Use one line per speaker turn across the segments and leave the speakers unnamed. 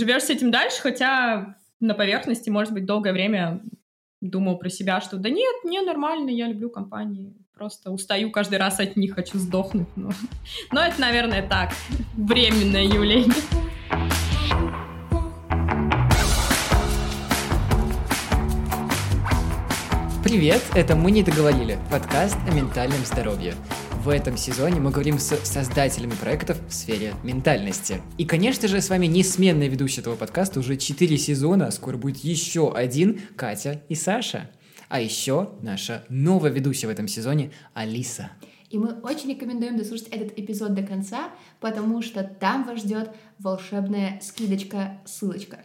живешь с этим дальше, хотя на поверхности, может быть, долгое время думал про себя, что да нет, мне нормально, я люблю компании. Просто устаю каждый раз от них, хочу сдохнуть. Но, но это, наверное, так, временное явление.
Привет, это «Мы не договорили» — подкаст о ментальном здоровье. В этом сезоне мы говорим с создателями проектов в сфере ментальности. И, конечно же, с вами несменные ведущие этого подкаста уже 4 сезона, скоро будет еще один, Катя и Саша. А еще наша новая ведущая в этом сезоне Алиса.
И мы очень рекомендуем дослушать этот эпизод до конца, потому что там вас ждет волшебная скидочка-ссылочка.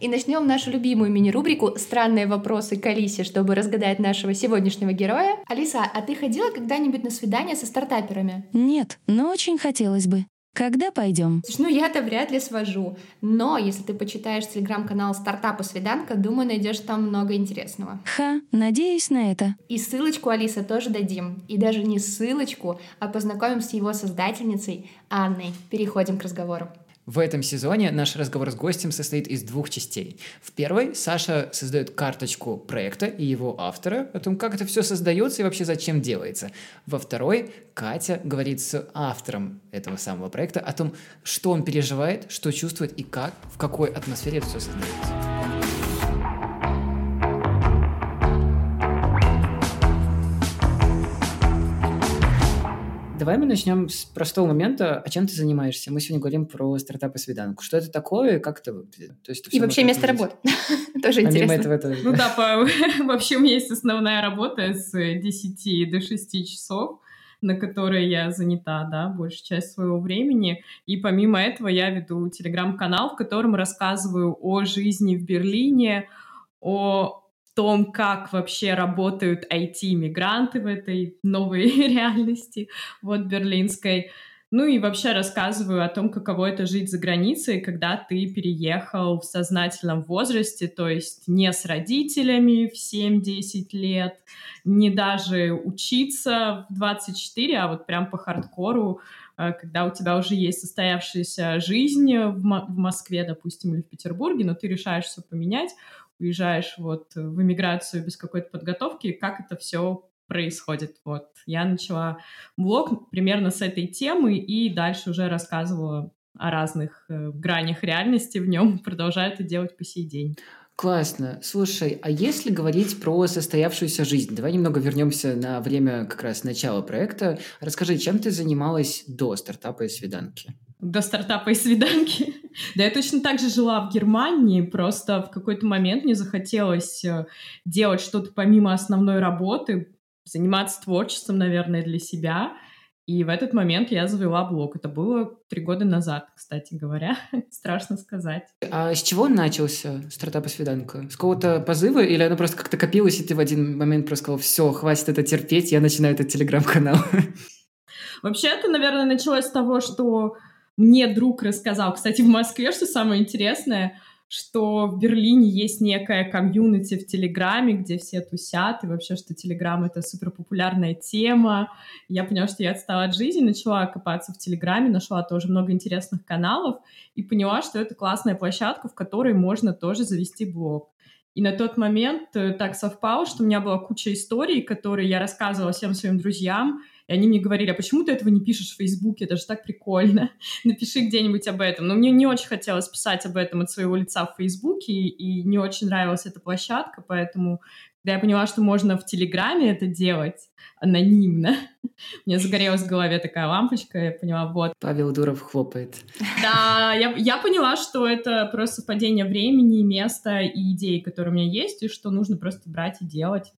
И начнем нашу любимую мини-рубрику «Странные вопросы к Алисе», чтобы разгадать нашего сегодняшнего героя. Алиса, а ты ходила когда-нибудь на свидание со стартаперами?
Нет, но очень хотелось бы. Когда пойдем?
Слушай, ну я-то вряд ли свожу. Но если ты почитаешь телеграм-канал стартапа Свиданка, думаю, найдешь там много интересного.
Ха, надеюсь на это.
И ссылочку Алиса тоже дадим. И даже не ссылочку, а познакомим с его создательницей Анной. Переходим к разговору.
В этом сезоне наш разговор с гостем состоит из двух частей. В первой Саша создает карточку проекта и его автора, о том, как это все создается и вообще зачем делается. Во второй Катя говорит с автором этого самого проекта о том, что он переживает, что чувствует и как, в какой атмосфере это все создается. Давай мы начнем с простого момента. А чем ты занимаешься? Мы сегодня говорим про стартапы свиданку. Что это такое и как это выглядит?
То есть и вообще место работы. Тоже интересно.
Ну да, вообще у меня есть основная работа с 10 до 6 часов на которые я занята, да, большую часть своего времени. И помимо этого я веду телеграм-канал, в котором рассказываю о жизни в Берлине, о том, как вообще работают IT-мигранты в этой новой реальности, вот берлинской. Ну и вообще рассказываю о том, каково это жить за границей, когда ты переехал в сознательном возрасте, то есть не с родителями в 7-10 лет, не даже учиться в 24, а вот прям по хардкору, э, когда у тебя уже есть состоявшаяся жизнь в, Москве, допустим, или в Петербурге, но ты решаешь все поменять, уезжаешь вот в эмиграцию без какой-то подготовки, как это все происходит. Вот я начала блог примерно с этой темы и дальше уже рассказывала о разных э, гранях реальности в нем, продолжаю это делать по сей день.
Классно. Слушай, а если говорить про состоявшуюся жизнь, давай немного вернемся на время как раз начала проекта. Расскажи, чем ты занималась до стартапа и свиданки?
До стартапа и свиданки? Да я точно так же жила в Германии, просто в какой-то момент мне захотелось э, делать что-то помимо основной работы, заниматься творчеством, наверное, для себя. И в этот момент я завела блог. Это было три года назад, кстати говоря. Страшно сказать.
А с чего начался стартап и свиданка? С какого-то позыва или оно просто как-то копилось, и ты в один момент просто сказал, все, хватит это терпеть, я начинаю этот телеграм-канал?
Вообще это, наверное, началось с того, что мне друг рассказал, кстати, в Москве, что самое интересное, что в Берлине есть некая комьюнити в Телеграме, где все тусят, и вообще, что Телеграм — это супер популярная тема. Я поняла, что я отстала от жизни, начала копаться в Телеграме, нашла тоже много интересных каналов и поняла, что это классная площадка, в которой можно тоже завести блог. И на тот момент э, так совпало, что у меня была куча историй, которые я рассказывала всем своим друзьям, и они мне говорили, а почему ты этого не пишешь в Фейсбуке? Это же так прикольно. Напиши где-нибудь об этом. Но мне не очень хотелось писать об этом от своего лица в Фейсбуке, и не очень нравилась эта площадка, поэтому когда я поняла, что можно в Телеграме это делать анонимно, мне загорелась в голове такая лампочка, я поняла, вот.
Павел Дуров хлопает.
Да, я, я поняла, что это просто совпадение времени, места и идей, которые у меня есть, и что нужно просто брать и делать.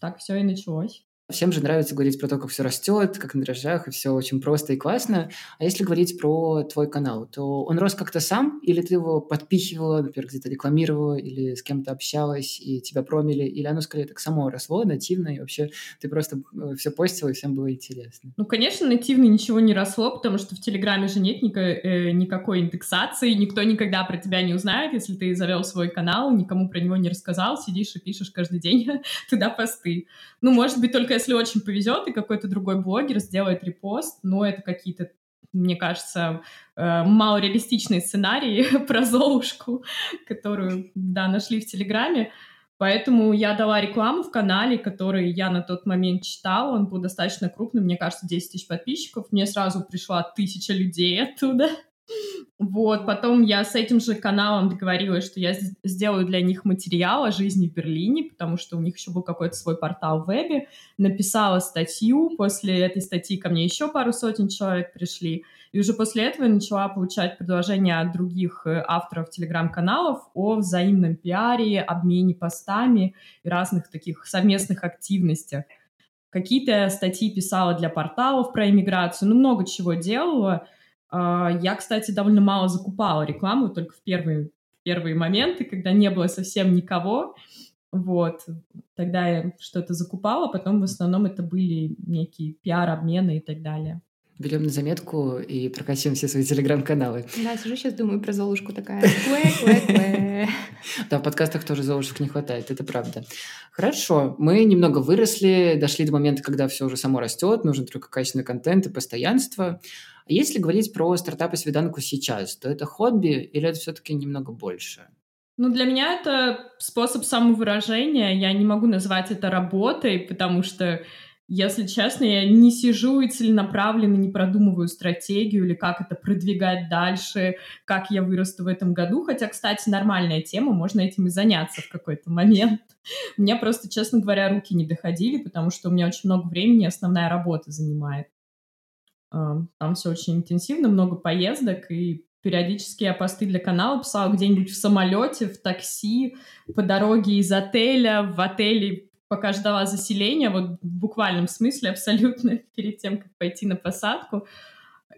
Так все и началось.
Всем же нравится говорить про то, как все растет, как на дрожжах, и все очень просто и классно. А если говорить про твой канал, то он рос как-то сам, или ты его подпихивала, например, где-то рекламировала, или с кем-то общалась, и тебя промили, или оно скорее так само росло, нативно, и вообще ты просто э, все постила, и всем было интересно?
Ну, конечно, нативно ничего не росло, потому что в Телеграме же нет никакой, э, никакой индексации, никто никогда про тебя не узнает, если ты завел свой канал, никому про него не рассказал, сидишь и пишешь каждый день туда посты. Ну, может быть, только если очень повезет, и какой-то другой блогер сделает репост, но это какие-то мне кажется, э, малореалистичный сценарий про Золушку, которую, да, нашли в Телеграме. Поэтому я дала рекламу в канале, который я на тот момент читала. Он был достаточно крупный, мне кажется, 10 тысяч подписчиков. Мне сразу пришла тысяча людей оттуда. Вот, потом я с этим же каналом договорилась, что я сделаю для них материал о жизни в Берлине, потому что у них еще был какой-то свой портал в вебе. Написала статью, после этой статьи ко мне еще пару сотен человек пришли. И уже после этого я начала получать предложения от других э, авторов телеграм-каналов о взаимном пиаре, обмене постами и разных таких совместных активностях. Какие-то статьи писала для порталов про иммиграцию, ну, много чего делала. А, я, кстати, довольно мало закупала рекламу, только в первые, первые моменты, когда не было совсем никого. Вот. Тогда я что-то закупала, потом в основном это были некие пиар-обмены и так далее.
Берем на заметку и прокачиваем все свои телеграм-каналы.
Да, сижу сейчас, думаю про Золушку такая.
Да, в подкастах тоже Золушек не хватает, это правда. Хорошо, мы немного выросли, дошли до момента, когда все уже само растет, нужен только качественный контент и постоянство. А если говорить про стартапы свиданку сейчас, то это хобби или это все-таки немного больше?
Ну, для меня это способ самовыражения. Я не могу назвать это работой, потому что, если честно, я не сижу и целенаправленно не продумываю стратегию или как это продвигать дальше, как я вырасту в этом году. Хотя, кстати, нормальная тема, можно этим и заняться в какой-то момент. У меня просто, честно говоря, руки не доходили, потому что у меня очень много времени основная работа занимает. Там все очень интенсивно, много поездок, и периодически я посты для канала писала где-нибудь в самолете, в такси, по дороге из отеля, в отеле, пока ждала заселения, вот в буквальном смысле абсолютно, перед тем, как пойти на посадку.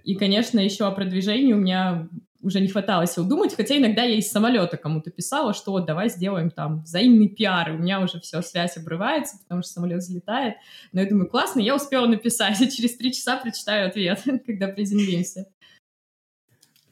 И, конечно, еще о продвижении у меня уже не хватало сил думать, хотя иногда я из самолета кому-то писала, что вот давай сделаем там взаимный пиар, и у меня уже все, связь обрывается, потому что самолет взлетает. Но я думаю, классно, я успела написать, и через три часа прочитаю ответ, когда приземлимся.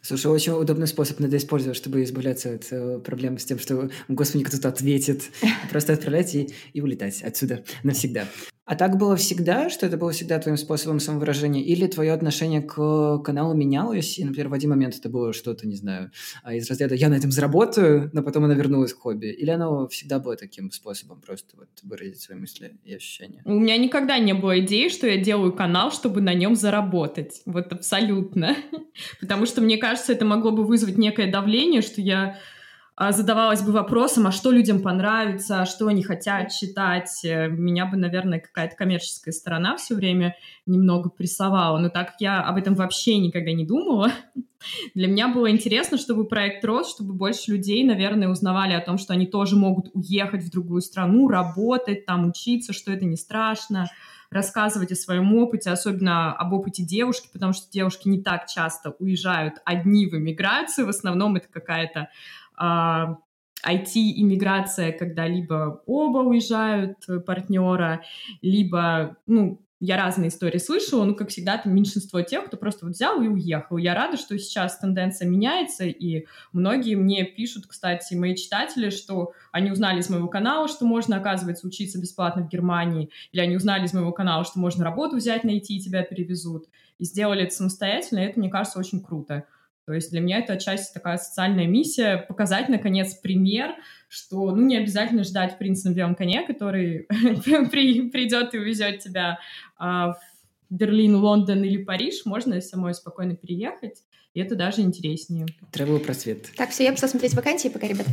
Слушай, очень удобный способ надо использовать, чтобы избавляться от э, проблем с тем, что, господи, кто-то ответит. Просто отправлять и, и улетать отсюда навсегда. А так было всегда, что это было всегда твоим способом самовыражения? Или твое отношение к каналу менялось? И, например, в один момент это было что-то, не знаю, а, из разряда «я на этом заработаю», но потом оно вернулось к хобби? Или оно всегда было таким способом просто вот выразить свои мысли и ощущения?
У меня никогда не было идеи, что я делаю канал, чтобы на нем заработать. Вот абсолютно. Потому что, мне кажется, это могло бы вызвать некое давление, что я задавалась бы вопросом, а что людям понравится, а что они хотят читать. Э, меня бы, наверное, какая-то коммерческая сторона все время немного прессовала. Но так как я об этом вообще никогда не думала, для меня было интересно, чтобы проект рос, чтобы больше людей, наверное, узнавали о том, что они тоже могут уехать в другую страну, работать там, учиться, что это не страшно, рассказывать о своем опыте, особенно об опыте девушки, потому что девушки не так часто уезжают одни в эмиграцию, в основном это какая-то IT-иммиграция, а, когда либо оба уезжают э, партнера, либо, ну, я разные истории слышала, но, как всегда, там меньшинство тех, кто просто вот взял и уехал. Я рада, что сейчас тенденция меняется, и многие мне пишут, кстати, мои читатели, что они узнали из моего канала, что можно, оказывается, учиться бесплатно в Германии, или они узнали из моего канала, что можно работу взять, найти, и тебя перевезут, и сделали это самостоятельно, и это, мне кажется, очень круто. То есть для меня это отчасти такая социальная миссия, показать, наконец, пример, что ну, не обязательно ждать принца на белом коне, который придет и увезет тебя а, в Берлин, Лондон или Париж. Можно самой спокойно переехать и это даже интереснее.
Travel просвет.
Так, все, я пошла смотреть вакансии пока, ребят.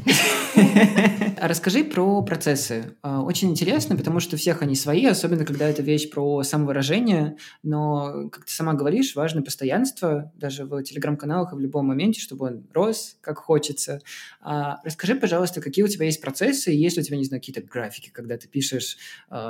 А расскажи про процессы. А, очень интересно, потому что всех они свои, особенно когда это вещь про самовыражение, но, как ты сама говоришь, важно постоянство, даже в телеграм-каналах и в любом моменте, чтобы он рос, как хочется. А, расскажи, пожалуйста, какие у тебя есть процессы, есть ли у тебя, не знаю, какие-то графики, когда ты пишешь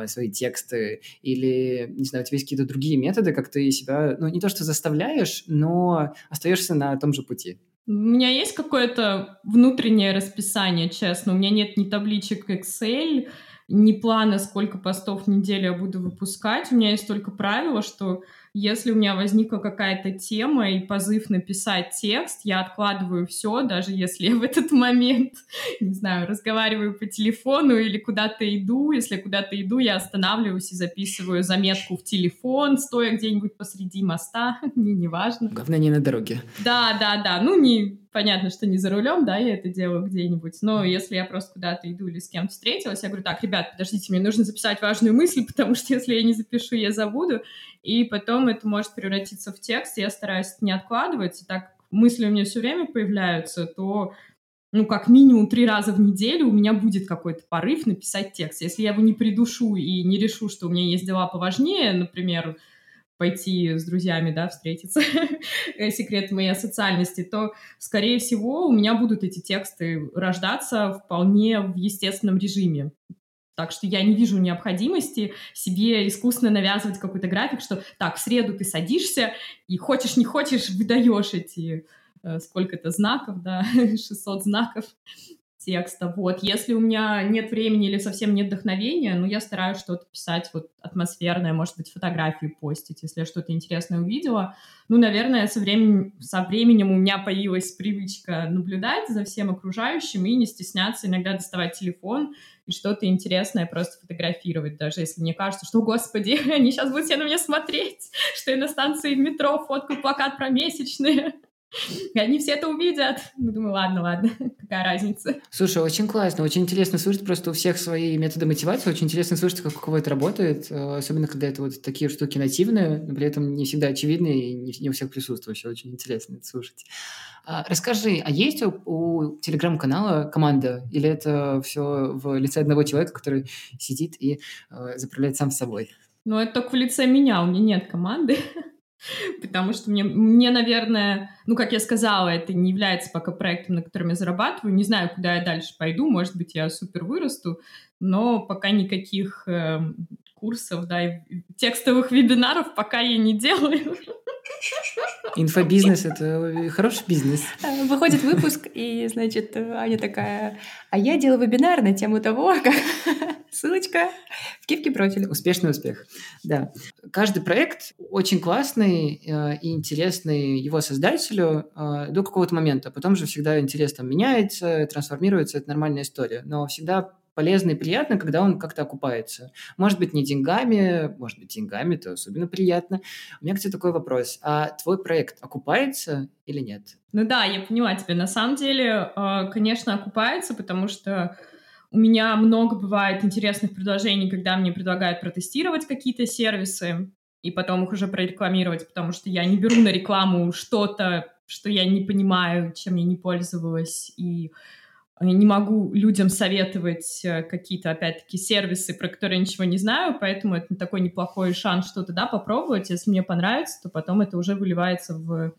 свои тексты, или, не знаю, у тебя есть какие-то другие методы, как ты себя, ну, не то что заставляешь, но остаешься находишься на том же пути?
У меня есть какое-то внутреннее расписание, честно. У меня нет ни табличек Excel, ни плана, сколько постов в неделю я буду выпускать. У меня есть только правило, что Если у меня возникла какая-то тема и позыв написать текст, я откладываю все, даже если я в этот момент, не знаю, разговариваю по телефону или куда-то иду. Если куда-то иду, я останавливаюсь и записываю заметку в телефон, стоя где-нибудь посреди моста, мне не важно.
Главное, не на дороге.
Да, да, да. Ну, не понятно, что не за рулем, да, я это делаю где-нибудь. Но если я просто куда-то иду или с кем-то встретилась, я говорю, так, ребят, подождите, мне нужно записать важную мысль, потому что если я не запишу, я забуду. И потом это может превратиться в текст. Я стараюсь не откладывать. И так мысли у меня все время появляются, то ну, как минимум три раза в неделю у меня будет какой-то порыв написать текст. Если я его не придушу и не решу, что у меня есть дела поважнее, например, пойти с друзьями, да, встретиться, секрет моей социальности, то, скорее всего, у меня будут эти тексты рождаться вполне в естественном режиме. Так что я не вижу необходимости себе искусственно навязывать какой-то график, что так, в среду ты садишься и хочешь не хочешь выдаешь эти э, сколько-то знаков, да, 600 знаков текста. Вот. Если у меня нет времени или совсем нет вдохновения, ну, я стараюсь что-то писать вот атмосферное, может быть, фотографии постить, если я что-то интересное увидела. Ну, наверное, со временем, со временем у меня появилась привычка наблюдать за всем окружающим и не стесняться иногда доставать телефон и что-то интересное просто фотографировать, даже если мне кажется, что, господи, они сейчас будут все на меня смотреть, что я на станции метро фоткаю плакат про месячные. И они все это увидят. Ну, думаю, ладно, ладно, какая разница.
Слушай, очень классно, очень интересно слушать, просто у всех свои методы мотивации, очень интересно слушать, как у кого это работает, э, особенно когда это вот такие штуки нативные, но при этом не всегда очевидные и не, у всех присутствующие, очень интересно это слушать. А, расскажи, а есть у, у телеграм-канала команда, или это все в лице одного человека, который сидит и э, заправляет сам собой?
Ну, это только в лице меня, у меня нет команды. Потому что мне, мне, наверное, ну, как я сказала, это не является пока проектом, на котором я зарабатываю. Не знаю, куда я дальше пойду. Может быть, я супер вырасту, но пока никаких э, курсов, да, текстовых вебинаров пока я не делаю.
Инфобизнес — это хороший бизнес.
Выходит выпуск, и, значит, Аня такая, а я делаю вебинар на тему того, как... Ссылочка в кипке профиля.
Успешный успех. Да. Каждый проект очень классный э, и интересный его создателю э, до какого-то момента. Потом же всегда интерес там меняется, трансформируется, это нормальная история. Но всегда полезно и приятно, когда он как-то окупается. Может быть, не деньгами, может быть, деньгами, то особенно приятно. У меня, кстати, такой вопрос. А твой проект окупается или нет?
Ну да, я поняла тебя. На самом деле, э, конечно, окупается, потому что у меня много бывает интересных предложений, когда мне предлагают протестировать какие-то сервисы и потом их уже прорекламировать, потому что я не беру на рекламу что-то, что я не понимаю, чем я не пользовалась, и не могу людям советовать э, какие-то, опять-таки, сервисы, про которые я ничего не знаю, поэтому это такой неплохой шанс что-то, да, попробовать. Если мне понравится, то потом это уже выливается в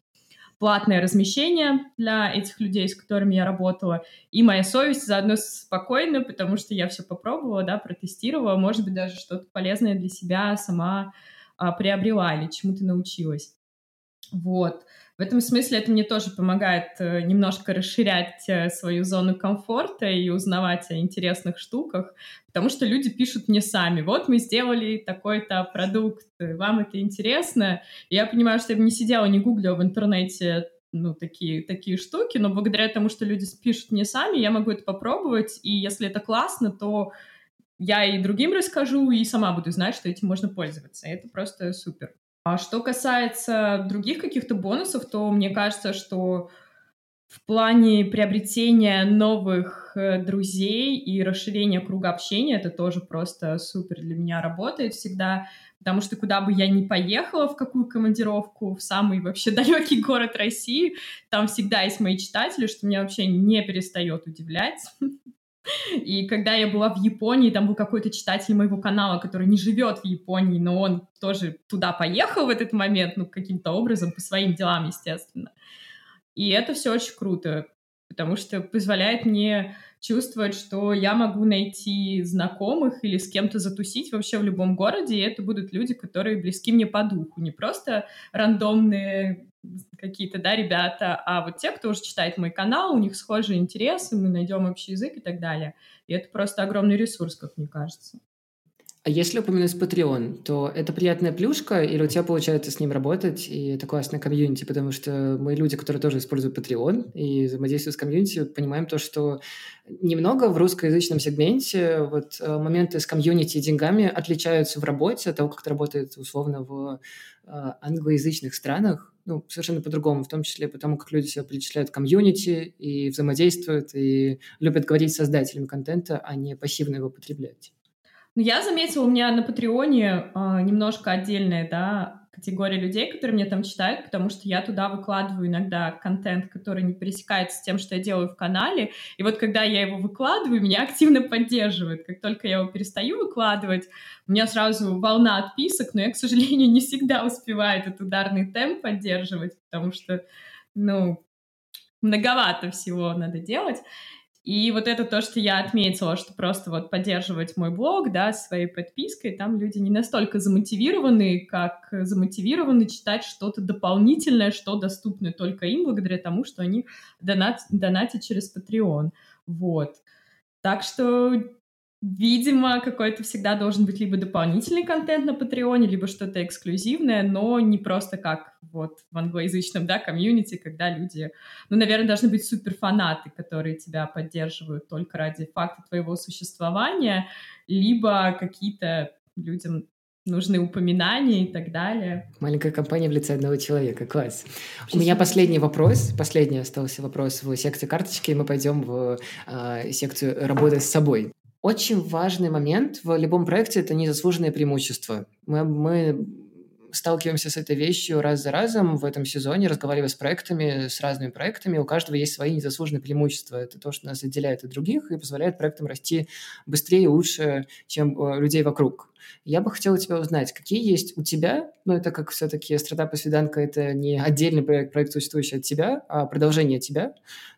платное размещение для этих людей, с которыми я работала. И моя совесть заодно спокойна, потому что я все попробовала, да, протестировала, может быть, даже что-то полезное для себя сама а, приобрела или чему-то научилась. Вот. В этом смысле это мне тоже помогает э, немножко расширять э, свою зону комфорта и узнавать о интересных штуках, потому что люди пишут мне сами, вот мы сделали такой-то продукт, вам это интересно? И я понимаю, что я бы не сидела, не гуглила в интернете ну, такие, такие штуки, но благодаря тому, что люди пишут мне сами, я могу это попробовать, и если это классно, то я и другим расскажу, и сама буду знать, что этим можно пользоваться. Это просто супер. А что касается других каких-то бонусов, то мне кажется, что в плане приобретения новых э, друзей и расширения круга общения это тоже просто супер для меня работает всегда, потому что куда бы я ни поехала, в какую командировку, в самый вообще далекий город России, там всегда есть мои читатели, что меня вообще не перестает удивлять. И когда я была в Японии, там был какой-то читатель моего канала, который не живет в Японии, но он тоже туда поехал в этот момент, ну, каким-то образом, по своим делам, естественно. И это все очень круто, потому что позволяет мне чувствовать, что я могу найти знакомых или с кем-то затусить вообще в любом городе, и это будут люди, которые близки мне по духу, не просто рандомные какие-то, да, ребята, а вот те, кто уже читает мой канал, у них схожие интересы, мы найдем общий язык и так далее. И это просто огромный ресурс, как мне кажется.
А если упомянуть Patreon, то это приятная плюшка, или у тебя получается с ним работать, и это классная комьюнити, потому что мы люди, которые тоже используют Patreon и взаимодействуют с комьюнити, понимаем то, что немного в русскоязычном сегменте вот э, моменты с комьюнити и деньгами отличаются в работе от того, как это работает условно в э, англоязычных странах, ну, совершенно по-другому, в том числе потому, как люди себя причисляют к комьюнити и взаимодействуют, и любят говорить с создателями контента, а не пассивно его потреблять.
Ну, я заметила, у меня на Патреоне э, немножко отдельная, да, категория людей, которые мне там читают, потому что я туда выкладываю иногда контент, который не пересекается с тем, что я делаю в канале. И вот когда я его выкладываю, меня активно поддерживают. Как только я его перестаю выкладывать, у меня сразу волна отписок, но я, к сожалению, не всегда успеваю этот ударный темп поддерживать, потому что, ну, многовато всего надо делать. И вот это то, что я отметила, что просто вот поддерживать мой блог, да, своей подпиской, там люди не настолько замотивированы, как замотивированы читать что-то дополнительное, что доступно только им, благодаря тому, что они донат, донатят через Patreon. Вот. Так что Видимо, какой-то всегда должен быть либо дополнительный контент на Патреоне, либо что-то эксклюзивное, но не просто как вот в англоязычном, да, комьюнити, когда люди, ну, наверное, должны быть суперфанаты, которые тебя поддерживают только ради факта твоего существования, либо какие-то людям нужны упоминания и так далее.
Маленькая компания в лице одного человека. Класс. У меня последний вопрос. Последний остался вопрос в секции карточки, и мы пойдем в э, секцию работы с собой. Очень важный момент в любом проекте – это незаслуженное преимущество. Мы, мы сталкиваемся с этой вещью раз за разом в этом сезоне, разговаривая с проектами, с разными проектами. У каждого есть свои незаслуженные преимущества. Это то, что нас отделяет от других и позволяет проектам расти быстрее и лучше, чем э, людей вокруг. Я бы хотела тебя узнать, какие есть у тебя, ну, это как все-таки стартап и свиданка – это не отдельный проект, проект, существующий от тебя, а продолжение тебя,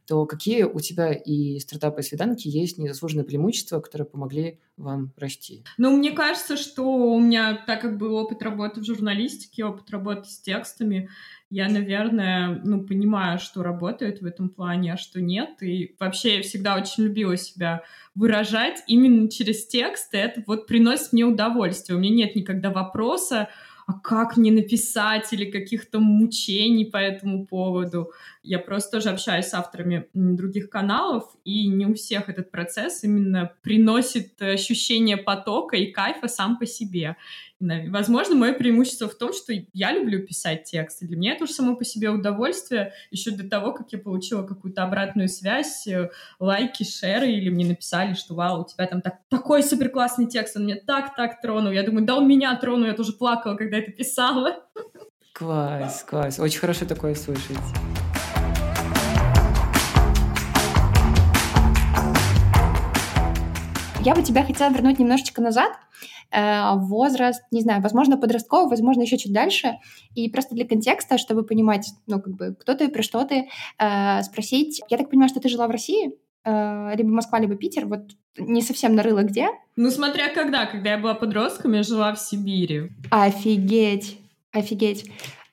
то какие у тебя и стартапы и свиданки есть незаслуженные преимущества, которые помогли вам расти?
Ну, мне кажется, что у меня, так как был опыт работы в журналистике, опыт работы с текстами, я, наверное, ну, понимаю, что работает в этом плане, а что нет. И вообще я всегда очень любила себя выражать именно через текст, и это вот приносит мне удовольствие. У меня нет никогда вопроса, а как мне написать или каких-то мучений по этому поводу. Я просто тоже общаюсь с авторами других каналов, и не у всех этот процесс именно приносит ощущение потока и кайфа сам по себе. Возможно, мое преимущество в том, что я люблю писать тексты. Для меня это уже само по себе удовольствие, еще до того, как я получила какую-то обратную связь, э, лайки, шеры, или мне написали, что вау, у тебя там так, такой супер классный текст, он меня так-так тронул. Я думаю, да он меня тронул, я тоже плакала, когда это писала.
Класс, класс. Очень хорошо такое слышать.
Я бы тебя хотела вернуть немножечко назад, Э, возраст, не знаю, возможно, подростковый, возможно, еще чуть дальше. И просто для контекста, чтобы понимать, ну, как бы, кто ты, про что ты, э, спросить. Я так понимаю, что ты жила в России? Э, либо Москва, либо Питер. Вот не совсем нарыла где.
Ну, смотря когда. Когда я была подростком, я жила в Сибири.
Офигеть. Офигеть.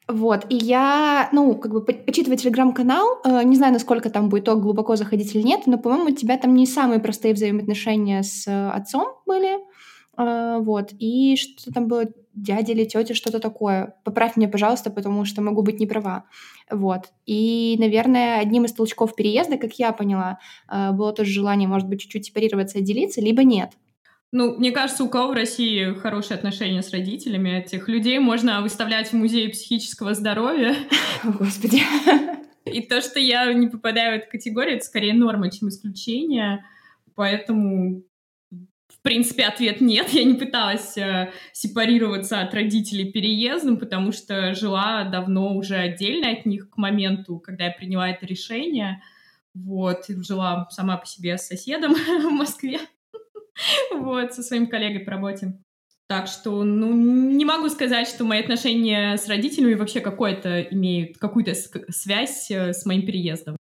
Вот, и я, ну, как бы, почитывая телеграм-канал, э, не знаю, насколько там будет то глубоко заходить или нет, но, по-моему, у тебя там не самые простые взаимоотношения с отцом были. А, вот, и что там было, дядя или тетя, что-то такое. Поправь меня, пожалуйста, потому что могу быть не права. Вот. И, наверное, одним из толчков переезда, как я поняла, а, было тоже желание, может быть, чуть-чуть сепарироваться, отделиться, либо нет.
Ну, мне кажется, у кого в России хорошие отношения с родителями, этих людей можно выставлять в музее психического здоровья.
Господи.
И то, что я не попадаю в эту категорию, это скорее норма, чем исключение. Поэтому в принципе, ответ нет. Я не пыталась э, сепарироваться от родителей переездом, потому что жила давно уже отдельно от них к моменту, когда я приняла это решение. Вот, жила сама по себе с соседом в Москве. Вот, со своим коллегой по работе. Так что, ну, не могу сказать, что мои отношения с родителями вообще какой-то имеют какую-то связь э, с моим переездом.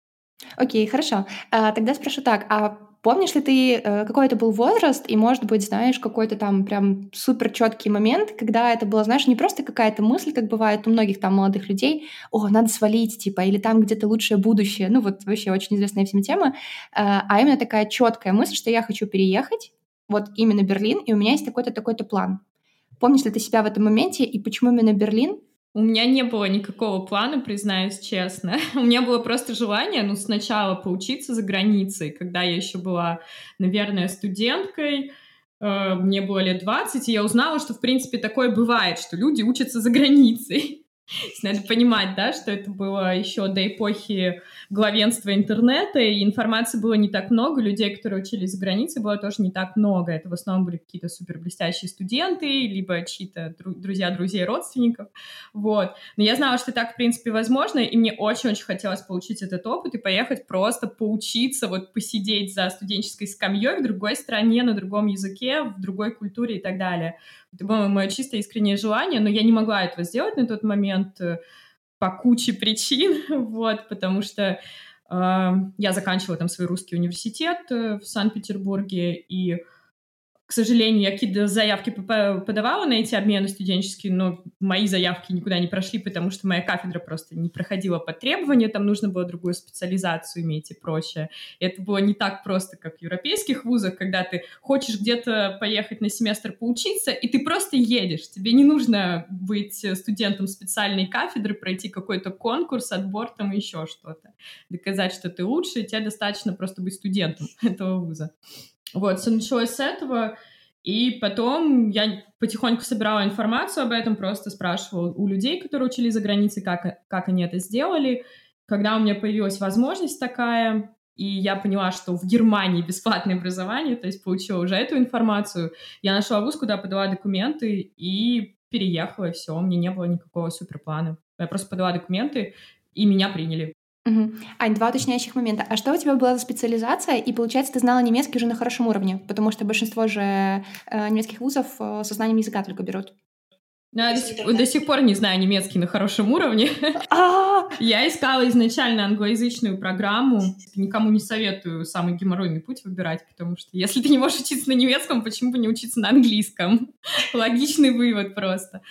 Окей, okay, хорошо. А, тогда спрошу так, а Помнишь ли ты, э, какой это был возраст, и, может быть, знаешь, какой-то там прям супер четкий момент, когда это было, знаешь, не просто какая-то мысль, как бывает у многих там молодых людей, о, надо свалить, типа, или там где-то лучшее будущее, ну вот вообще очень известная всем тема, э, а именно такая четкая мысль, что я хочу переехать, вот именно Берлин, и у меня есть такой-то, такой-то план. Помнишь ли ты себя в этом моменте, и почему именно Берлин?
У меня не было никакого плана, признаюсь честно. У меня было просто желание, ну, сначала поучиться за границей, когда я еще была, наверное, студенткой, э, мне было лет 20, и я узнала, что, в принципе, такое бывает, что люди учатся за границей. Надо понимать, да, что это было еще до эпохи главенства интернета, и информации было не так много, людей, которые учились за границей, было тоже не так много. Это в основном были какие-то супер блестящие студенты, либо чьи-то друзья друзей, родственников. Вот. Но я знала, что так, в принципе, возможно, и мне очень-очень хотелось получить этот опыт и поехать просто поучиться, вот посидеть за студенческой скамьей в другой стране, на другом языке, в другой культуре и так далее. Это было мое чисто искреннее желание, но я не могла этого сделать на тот момент э, по куче причин, вот, потому что э, я заканчивала там свой русский университет э, в Санкт-Петербурге, и к сожалению, я какие-то заявки подавала на эти обмены студенческие, но мои заявки никуда не прошли, потому что моя кафедра просто не проходила по требованию, там нужно было другую специализацию иметь и прочее. И это было не так просто, как в европейских вузах, когда ты хочешь где-то поехать на семестр поучиться, и ты просто едешь. Тебе не нужно быть студентом специальной кафедры, пройти какой-то конкурс, отбор, там еще что-то. Доказать, что ты лучше, тебе достаточно просто быть студентом этого вуза. Вот, все началось с этого, и потом я потихоньку собирала информацию об этом, просто спрашивала у людей, которые учились за границей, как, как они это сделали. Когда у меня появилась возможность такая, и я поняла, что в Германии бесплатное образование, то есть получила уже эту информацию, я нашла вуз, куда подала документы и переехала, и все, у меня не было никакого суперплана. Я просто подала документы, и меня приняли.
Угу. Ань, два уточняющих момента. А что у тебя была за специализация? И получается, ты знала немецкий уже на хорошем уровне, потому что большинство же э, немецких вузов э, со знанием языка только берут.
Я до, сих, до сих пор не знаю немецкий на хорошем уровне. А! Я искала изначально англоязычную программу. Никому не советую самый геморройный путь выбирать, потому что если ты не можешь учиться на немецком, почему бы не учиться на английском? Логичный вывод просто.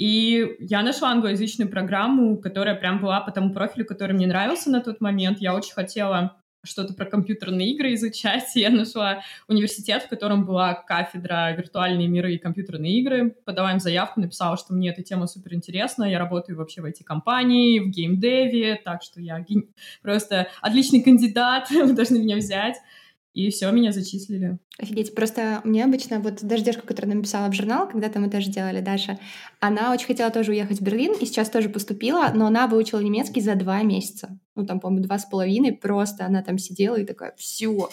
И я нашла англоязычную программу, которая прям была по тому профилю, который мне нравился на тот момент. Я очень хотела что-то про компьютерные игры изучать. Я нашла университет, в котором была кафедра виртуальные миры и компьютерные игры. Подала им заявку, написала, что мне эта тема супер интересна. Я работаю вообще в эти компании, в геймдеве, так что я просто отличный кандидат, вы должны меня взять. И все, меня зачислили.
Офигеть, просто мне обычно вот даже девушка, которая написала в журнал, когда-то мы тоже делали, Даша, она очень хотела тоже уехать в Берлин и сейчас тоже поступила, но она выучила немецкий за два месяца. Ну, там, по-моему, два с половиной, просто она там сидела и такая, все,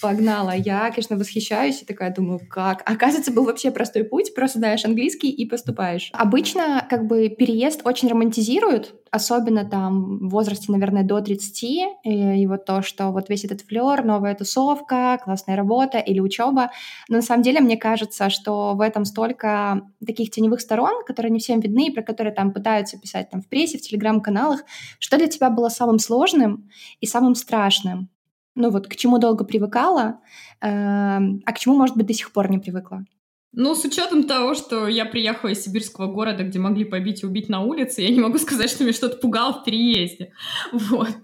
погнала. Я, конечно, восхищаюсь и такая думаю, как? Оказывается, был вообще простой путь, просто знаешь английский и поступаешь. Обычно, как бы, переезд очень романтизируют, особенно там в возрасте, наверное, до 30, и, и вот то, что вот весь этот флер, новая тусовка, классная работа или учеба. Но на самом деле мне кажется, что в этом столько таких теневых сторон, которые не всем видны, и про которые там пытаются писать там в прессе, в телеграм-каналах. Что для тебя было самым сложным и самым страшным? Ну вот к чему долго привыкала, э, а к чему, может быть, до сих пор не привыкла?
Ну, с учетом того, что я приехала из сибирского города, где могли побить и убить на улице, я не могу сказать, что меня что-то пугало в переезде. Вот.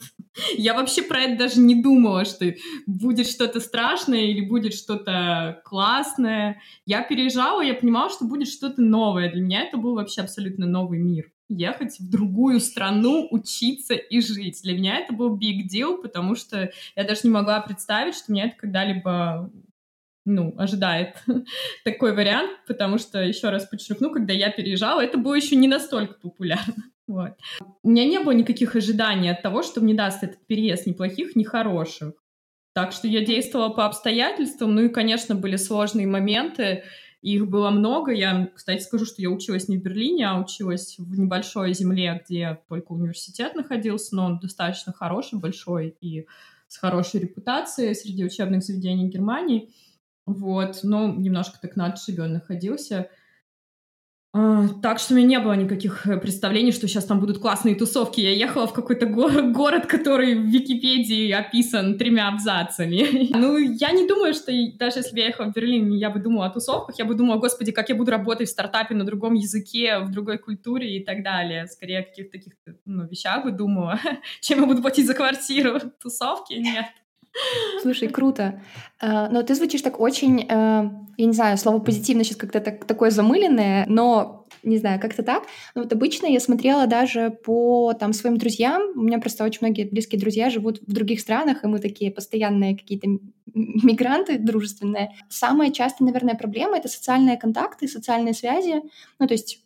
Я вообще про это даже не думала, что будет что-то страшное или будет что-то классное. Я переезжала, я понимала, что будет что-то новое. Для меня это был вообще абсолютно новый мир. Ехать в другую страну, учиться и жить. Для меня это был big deal, потому что я даже не могла представить, что меня это когда-либо ну, ожидает такой вариант, потому что, еще раз подчеркну, когда я переезжала, это было еще не настолько популярно. Вот. У меня не было никаких ожиданий от того, что мне даст этот переезд ни плохих, ни хороших. Так что я действовала по обстоятельствам, ну и, конечно, были сложные моменты, их было много. Я, кстати, скажу, что я училась не в Берлине, а училась в небольшой земле, где только университет находился, но он достаточно хороший, большой и с хорошей репутацией среди учебных заведений Германии. Вот, но немножко так на отшибе он находился. А, так что у меня не было никаких э, представлений, что сейчас там будут классные тусовки. Я ехала в какой-то го- город, который в Википедии описан тремя абзацами. ну, я не думаю, что даже если бы я ехала в Берлин, я бы думала о тусовках, я бы думала, господи, как я буду работать в стартапе на другом языке, в другой культуре и так далее. Скорее о каких-то таких ну, вещах бы думала, чем я буду платить за квартиру. Тусовки нет.
Слушай, круто. Э, но ты звучишь так очень, э, я не знаю, слово позитивно сейчас как-то так, такое замыленное, но не знаю, как-то так. Но вот обычно я смотрела даже по там своим друзьям. У меня просто очень многие близкие друзья живут в других странах, и мы такие постоянные какие-то мигранты дружественные. Самая частая, наверное, проблема — это социальные контакты, социальные связи. Ну, то есть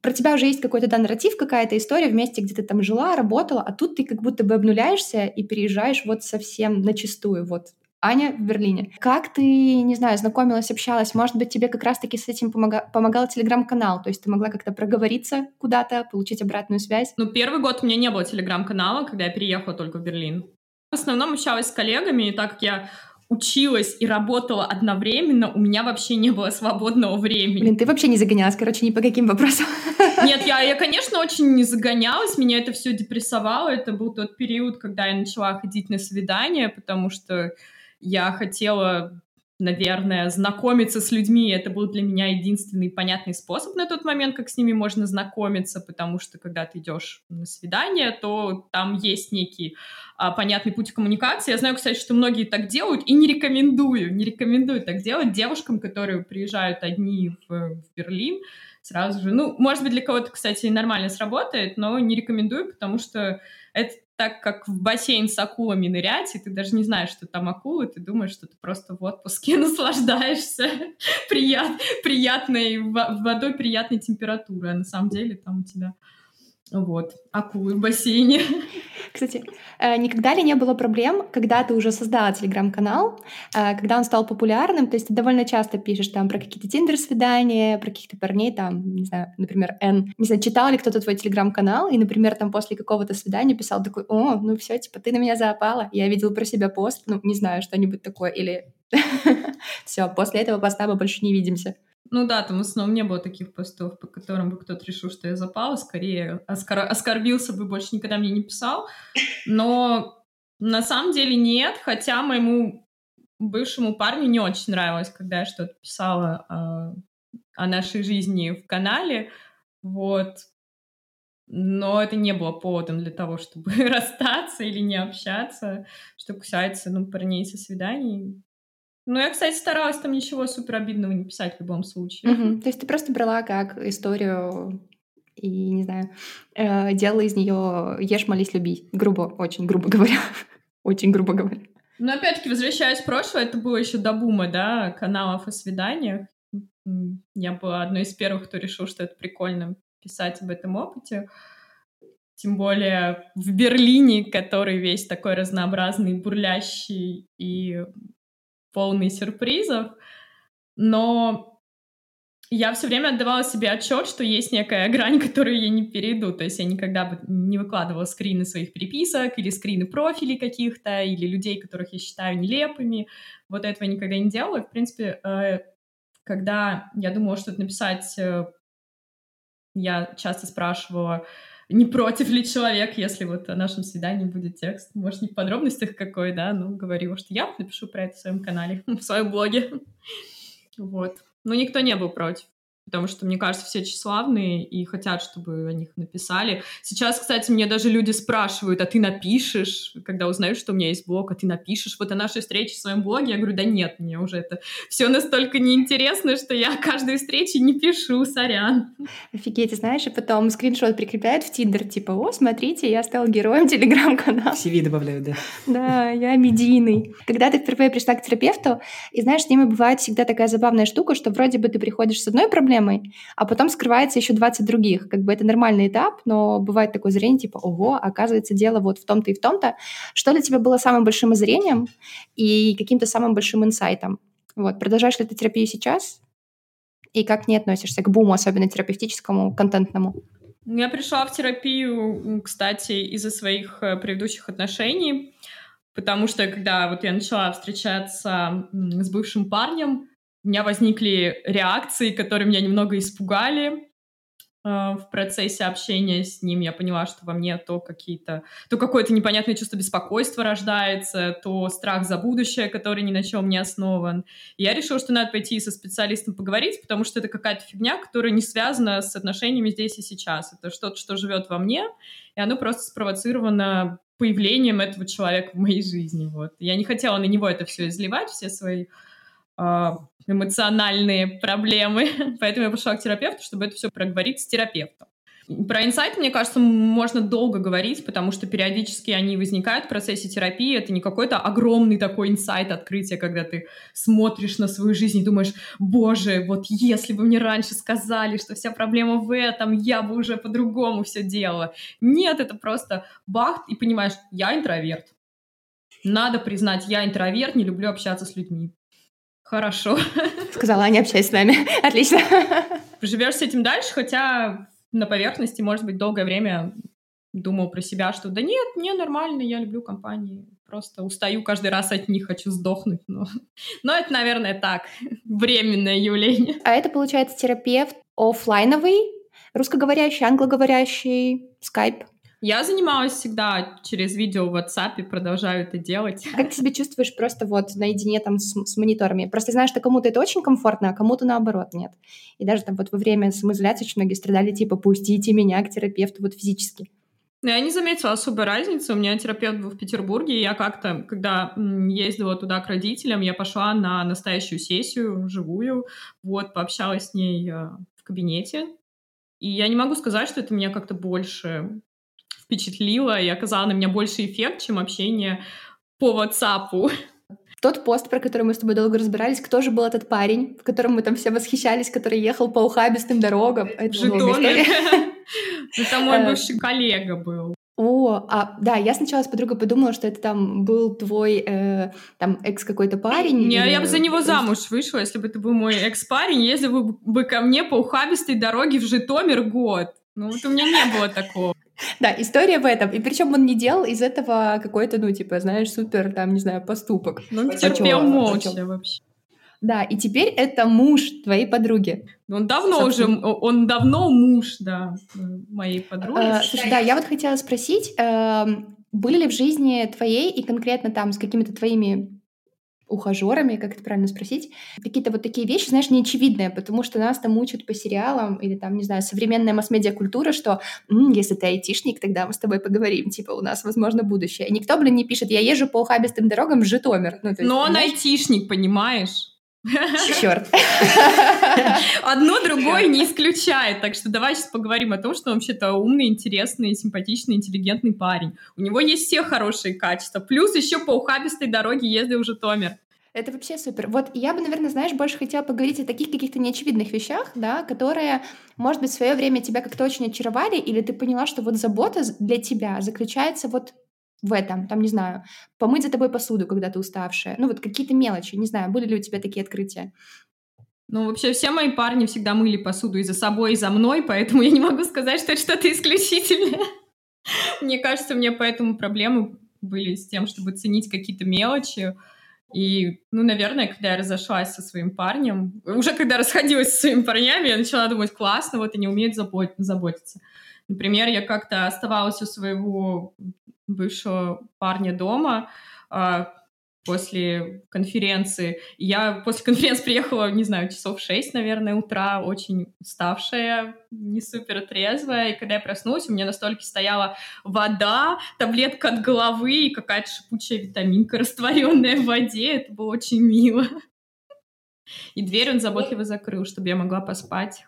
про тебя уже есть какой-то да, нарратив, какая-то история в месте, где ты там жила, работала, а тут ты как будто бы обнуляешься и переезжаешь вот совсем начистую, вот Аня в Берлине. Как ты, не знаю, знакомилась, общалась? Может быть, тебе как раз-таки с этим помога- помогал телеграм-канал? То есть ты могла как-то проговориться куда-то, получить обратную связь?
Ну, первый год у меня не было телеграм-канала, когда я переехала только в Берлин. В основном общалась с коллегами, и так как я училась и работала одновременно, у меня вообще не было свободного времени.
Блин, ты вообще не загонялась, короче, ни по каким вопросам.
Нет, я, я, конечно, очень не загонялась, меня это все депрессовало. Это был тот период, когда я начала ходить на свидания, потому что я хотела наверное, знакомиться с людьми. Это был для меня единственный понятный способ на тот момент, как с ними можно знакомиться, потому что когда ты идешь на свидание, то там есть некий а, понятный путь коммуникации. Я знаю, кстати, что многие так делают, и не рекомендую, не рекомендую так делать девушкам, которые приезжают одни в, в Берлин сразу же. Ну, может быть, для кого-то, кстати, нормально сработает, но не рекомендую, потому что это так как в бассейн с акулами нырять, и ты даже не знаешь, что там акулы, ты думаешь, что ты просто в отпуске наслаждаешься прият, приятной водой, приятной температурой, а на самом деле там у тебя вот, акулы в бассейне.
Кстати, э, никогда ли не было проблем, когда ты уже создала телеграм-канал, э, когда он стал популярным, то есть ты довольно часто пишешь там про какие-то тиндер-свидания, про каких-то парней, там, не знаю, например, Н. Не знаю, читал ли кто-то твой телеграм-канал, и, например, там после какого-то свидания писал такой, о, ну все, типа, ты на меня запала, я видел про себя пост, ну, не знаю, что-нибудь такое, или все, после этого поста мы больше не видимся.
Ну да, там в основном не было таких постов, по которым бы кто-то решил, что я запала, скорее оскор... оскорбился бы, больше никогда мне не писал. Но на самом деле нет, хотя моему бывшему парню не очень нравилось, когда я что-то писала о, о нашей жизни в канале, вот. Но это не было поводом для того, чтобы расстаться или не общаться. Что касается, ну, парней со свиданий, ну, я, кстати, старалась там ничего супер обидного не писать в любом случае.
Угу. То есть ты просто брала как историю и, не знаю, э, делала из нее ешь, молись, люби. Грубо, очень грубо говоря. очень грубо говоря.
Ну, опять-таки, возвращаясь в прошлое, это было еще до бума, да, каналов о свиданиях. Я была одной из первых, кто решил, что это прикольно писать об этом опыте. Тем более в Берлине, который весь такой разнообразный, бурлящий и полный сюрпризов, но я все время отдавала себе отчет, что есть некая грань, которую я не перейду. То есть я никогда бы не выкладывала скрины своих переписок или скрины профилей каких-то, или людей, которых я считаю нелепыми. Вот этого никогда не делала. в принципе, э, когда я думала что-то написать, э, я часто спрашивала, не против ли человек, если вот о нашем свидании будет текст. Может, не в подробностях какой, да, но говорила, что я напишу про это в своем канале, в своем блоге. Вот. Но никто не был против потому что, мне кажется, все тщеславные и хотят, чтобы о них написали. Сейчас, кстати, мне даже люди спрашивают, а ты напишешь, когда узнают, что у меня есть блог, а ты напишешь вот о нашей встрече в своем блоге? Я говорю, да нет, мне уже это все настолько неинтересно, что я каждой встрече не пишу, сорян.
Офигеть, знаешь, и потом скриншот прикрепляют в Тиндер, типа, о, смотрите, я стал героем телеграм-канала.
CV добавляют, да.
Да, я медийный. Когда ты впервые пришла к терапевту, и знаешь, с ними бывает всегда такая забавная штука, что вроде бы ты приходишь с одной проблемой, проблемой, а потом скрывается еще 20 других. Как бы это нормальный этап, но бывает такое зрение, типа, ого, оказывается, дело вот в том-то и в том-то. Что для тебя было самым большим озрением и каким-то самым большим инсайтом? Вот, продолжаешь ли ты терапию сейчас? И как не относишься к буму, особенно терапевтическому, контентному?
Я пришла в терапию, кстати, из-за своих э, предыдущих отношений, потому что когда вот я начала встречаться с бывшим парнем, у меня возникли реакции, которые меня немного испугали э, в процессе общения с ним. Я поняла, что во мне то какие-то, то какое-то непонятное чувство беспокойства рождается, то страх за будущее, который ни на чем не основан. И я решила, что надо пойти со специалистом поговорить, потому что это какая-то фигня, которая не связана с отношениями здесь и сейчас. Это что-то, что живет во мне, и оно просто спровоцировано появлением этого человека в моей жизни. Вот. Я не хотела на него это все изливать, все свои эмоциональные проблемы. Поэтому я пошла к терапевту, чтобы это все проговорить с терапевтом. Про инсайт, мне кажется, можно долго говорить, потому что периодически они возникают в процессе терапии. Это не какой-то огромный такой инсайт открытия, когда ты смотришь на свою жизнь и думаешь, боже, вот если бы мне раньше сказали, что вся проблема в этом, я бы уже по-другому все делала. Нет, это просто бах, и понимаешь, я интроверт. Надо признать, я интроверт, не люблю общаться с людьми. Хорошо.
Сказала Аня, общайся с нами. Отлично.
Живешь с этим дальше, хотя на поверхности, может быть, долгое время думал про себя, что да нет, мне нормально, я люблю компании. Просто устаю каждый раз от них, хочу сдохнуть. Но, но это, наверное, так, временное явление.
А это, получается, терапевт офлайновый, русскоговорящий, англоговорящий, скайп?
Я занималась всегда через видео в WhatsApp, продолжаю это делать.
Как ты себя чувствуешь просто вот наедине там с, с мониторами? Просто знаешь, что кому-то это очень комфортно, а кому-то наоборот нет. И даже там вот во время самоизоляции очень многие страдали, типа, пустите меня к терапевту вот физически.
Я не заметила особой разницы. У меня терапевт был в Петербурге, и я как-то, когда ездила туда к родителям, я пошла на настоящую сессию, живую, вот, пообщалась с ней э, в кабинете. И я не могу сказать, что это меня как-то больше впечатлила и оказала на меня больше эффект, чем общение по WhatsApp.
Тот пост, про который мы с тобой долго разбирались, кто же был этот парень, в котором мы там все восхищались, который ехал по ухабистым дорогам?
Это Житомир. Это мой э, бывший коллега был.
О, а, да, я сначала с подругой подумала, что это там был твой э, там экс какой-то парень.
Не, или... я бы за него замуж вышла, если бы это был мой экс-парень, если бы, бы ко мне по ухабистой дороге в Житомир год. Ну вот у меня не было такого.
Да, история в этом. И причем он не делал из этого какой-то, ну, типа, знаешь, супер, там, не знаю, поступок.
Ну, терпел молча вообще.
Да, и теперь это муж твоей подруги.
Он давно Собственно. уже, он давно муж, да, моей подруги.
Э, слушай, да, я вот хотела спросить, э, были ли в жизни твоей и конкретно там с какими-то твоими ухажерами, как это правильно спросить, какие-то вот такие вещи, знаешь, неочевидные, потому что нас там учат по сериалам или там, не знаю, современная масс-медиа культура, что М, если ты айтишник, тогда мы с тобой поговорим, типа, у нас, возможно, будущее. И никто, блин, не пишет, я езжу по ухабистым дорогам в Житомир.
Ну, есть, Но он айтишник, понимаешь?
Черт.
Одно другое не исключает. Так что давай сейчас поговорим о том, что он вообще-то умный, интересный, симпатичный, интеллигентный парень. У него есть все хорошие качества. Плюс еще по ухабистой дороге ездил в Житомир.
Это вообще супер. Вот я бы, наверное, знаешь, больше хотела поговорить о таких каких-то неочевидных вещах, да, которые, может быть, в свое время тебя как-то очень очаровали, или ты поняла, что вот забота для тебя заключается вот в этом, там, не знаю, помыть за тобой посуду, когда ты уставшая. Ну, вот какие-то мелочи, не знаю, были ли у тебя такие открытия?
Ну, вообще, все мои парни всегда мыли посуду и за собой, и за мной, поэтому я не могу сказать, что это что-то исключительное. Мне кажется, мне поэтому проблемы были с тем, чтобы ценить какие-то мелочи, и, ну, наверное, когда я разошлась со своим парнем, уже когда расходилась со своими парнями, я начала думать, классно, вот они умеют забот- заботиться. Например, я как-то оставалась у своего бывшего парня дома, а, после конференции. Я после конференции приехала, не знаю, часов 6, наверное, утра, очень уставшая, не супер трезвая. И когда я проснулась, у меня на столике стояла вода, таблетка от головы и какая-то шипучая витаминка, растворенная в воде. Это было очень мило. И дверь он заботливо закрыл, чтобы я могла поспать.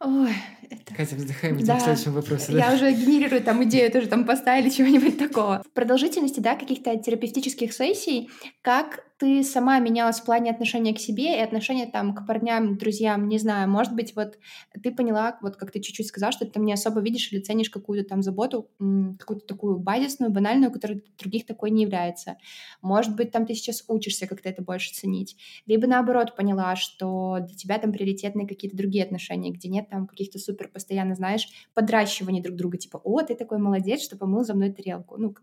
Ой, это...
Катя, вздыхаем, идем да. к следующему вопросу.
Да? Я уже генерирую там идею тоже там поставили чего-нибудь такого. В продолжительности, да, каких-то терапевтических сессий, как ты сама менялась в плане отношения к себе и отношения там к парням, друзьям, не знаю, может быть, вот ты поняла, вот как ты чуть-чуть сказала, что ты не особо видишь или ценишь какую-то там заботу, какую-то такую базисную, банальную, которая других такой не является. Может быть, там ты сейчас учишься как-то это больше ценить. Либо наоборот поняла, что для тебя там приоритетные какие-то другие отношения, где нет там каких-то супер постоянно, знаешь, подращиваний друг друга, типа, о, ты такой молодец, что помыл за мной тарелку. Ну,